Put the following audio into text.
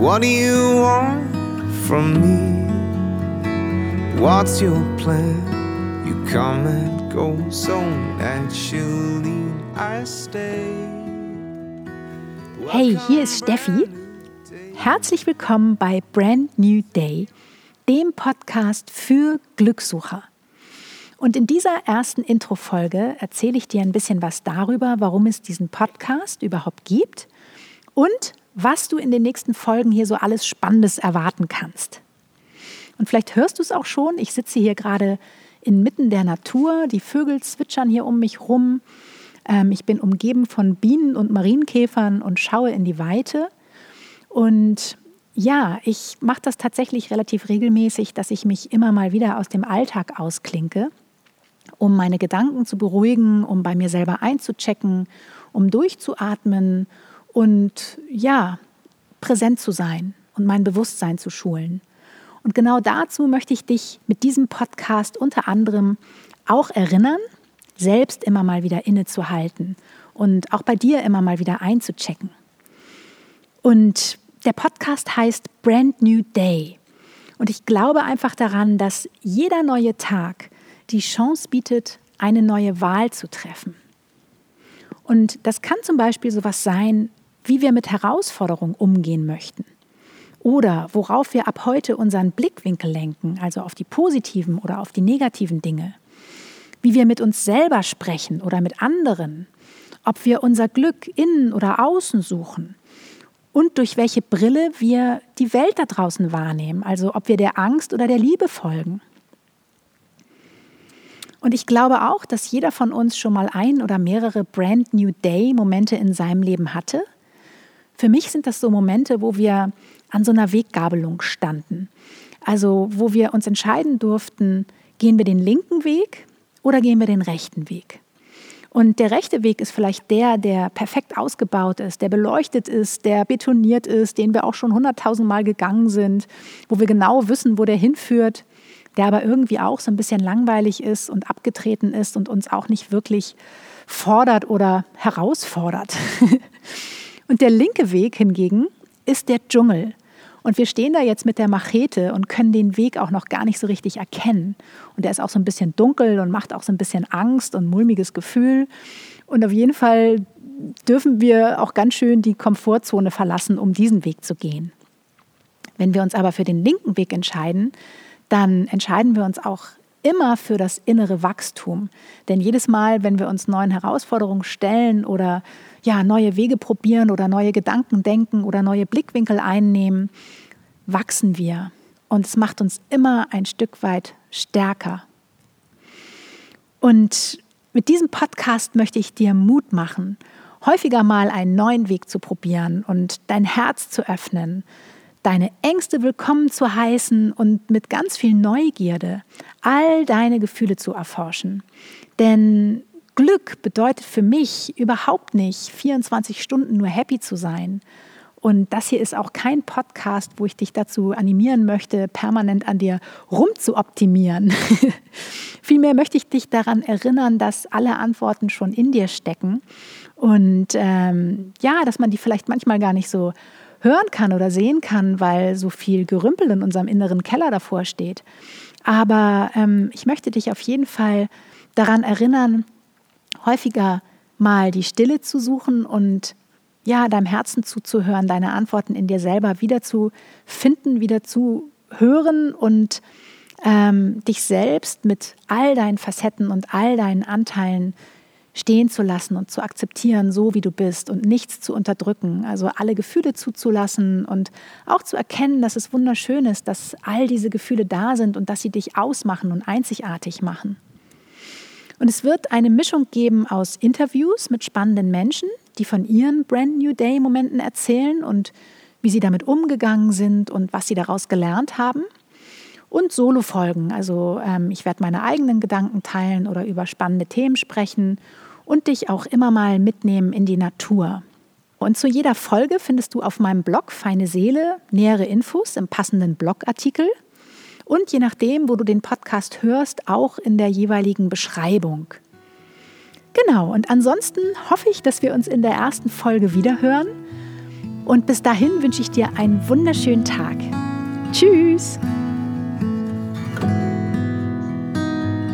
What do you want from me? What's your plan? You come and go so naturally. I stay. Hey, hier ist Steffi. Herzlich willkommen bei Brand New Day, dem Podcast für Glückssucher. Und in dieser ersten Intro-Folge erzähle ich dir ein bisschen was darüber, warum es diesen Podcast überhaupt gibt und was du in den nächsten Folgen hier so alles Spannendes erwarten kannst. Und vielleicht hörst du es auch schon, ich sitze hier gerade inmitten der Natur, die Vögel zwitschern hier um mich rum. Ähm, ich bin umgeben von Bienen und Marienkäfern und schaue in die Weite. Und ja, ich mache das tatsächlich relativ regelmäßig, dass ich mich immer mal wieder aus dem Alltag ausklinke um meine Gedanken zu beruhigen, um bei mir selber einzuchecken, um durchzuatmen und ja, präsent zu sein und mein Bewusstsein zu schulen. Und genau dazu möchte ich dich mit diesem Podcast unter anderem auch erinnern, selbst immer mal wieder innezuhalten und auch bei dir immer mal wieder einzuchecken. Und der Podcast heißt Brand New Day. Und ich glaube einfach daran, dass jeder neue Tag die Chance bietet, eine neue Wahl zu treffen. Und das kann zum Beispiel sowas sein, wie wir mit Herausforderungen umgehen möchten. Oder worauf wir ab heute unseren Blickwinkel lenken, also auf die positiven oder auf die negativen Dinge. Wie wir mit uns selber sprechen oder mit anderen. Ob wir unser Glück innen oder außen suchen. Und durch welche Brille wir die Welt da draußen wahrnehmen. Also ob wir der Angst oder der Liebe folgen. Und ich glaube auch, dass jeder von uns schon mal ein oder mehrere Brand New Day Momente in seinem Leben hatte. Für mich sind das so Momente, wo wir an so einer Weggabelung standen. Also wo wir uns entscheiden durften, gehen wir den linken Weg oder gehen wir den rechten Weg. Und der rechte Weg ist vielleicht der, der perfekt ausgebaut ist, der beleuchtet ist, der betoniert ist, den wir auch schon hunderttausend Mal gegangen sind, wo wir genau wissen, wo der hinführt der aber irgendwie auch so ein bisschen langweilig ist und abgetreten ist und uns auch nicht wirklich fordert oder herausfordert. und der linke Weg hingegen ist der Dschungel. Und wir stehen da jetzt mit der Machete und können den Weg auch noch gar nicht so richtig erkennen. Und der ist auch so ein bisschen dunkel und macht auch so ein bisschen Angst und mulmiges Gefühl. Und auf jeden Fall dürfen wir auch ganz schön die Komfortzone verlassen, um diesen Weg zu gehen. Wenn wir uns aber für den linken Weg entscheiden, dann entscheiden wir uns auch immer für das innere Wachstum. Denn jedes Mal, wenn wir uns neuen Herausforderungen stellen oder ja, neue Wege probieren oder neue Gedanken denken oder neue Blickwinkel einnehmen, wachsen wir. Und es macht uns immer ein Stück weit stärker. Und mit diesem Podcast möchte ich dir Mut machen, häufiger mal einen neuen Weg zu probieren und dein Herz zu öffnen, deine Ängste willkommen zu heißen und mit ganz viel Neugierde all deine Gefühle zu erforschen. Denn Glück bedeutet für mich überhaupt nicht 24 Stunden nur happy zu sein. Und das hier ist auch kein Podcast, wo ich dich dazu animieren möchte, permanent an dir rumzuoptimieren. Vielmehr möchte ich dich daran erinnern, dass alle Antworten schon in dir stecken und ähm, ja, dass man die vielleicht manchmal gar nicht so hören kann oder sehen kann, weil so viel Gerümpel in unserem inneren Keller davor steht. Aber ähm, ich möchte dich auf jeden Fall daran erinnern, häufiger mal die Stille zu suchen und ja, deinem Herzen zuzuhören, deine Antworten in dir selber wieder zu finden, wieder zu hören und ähm, dich selbst mit all deinen Facetten und all deinen Anteilen stehen zu lassen und zu akzeptieren, so wie du bist und nichts zu unterdrücken. Also alle Gefühle zuzulassen und auch zu erkennen, dass es wunderschön ist, dass all diese Gefühle da sind und dass sie dich ausmachen und einzigartig machen. Und es wird eine Mischung geben aus Interviews mit spannenden Menschen, die von ihren Brand New Day Momenten erzählen und wie sie damit umgegangen sind und was sie daraus gelernt haben. Und Solo-Folgen, also ähm, ich werde meine eigenen Gedanken teilen oder über spannende Themen sprechen und dich auch immer mal mitnehmen in die Natur. Und zu jeder Folge findest du auf meinem Blog Feine Seele nähere Infos im passenden Blogartikel und je nachdem, wo du den Podcast hörst, auch in der jeweiligen Beschreibung. Genau, und ansonsten hoffe ich, dass wir uns in der ersten Folge wiederhören. Und bis dahin wünsche ich dir einen wunderschönen Tag. Tschüss!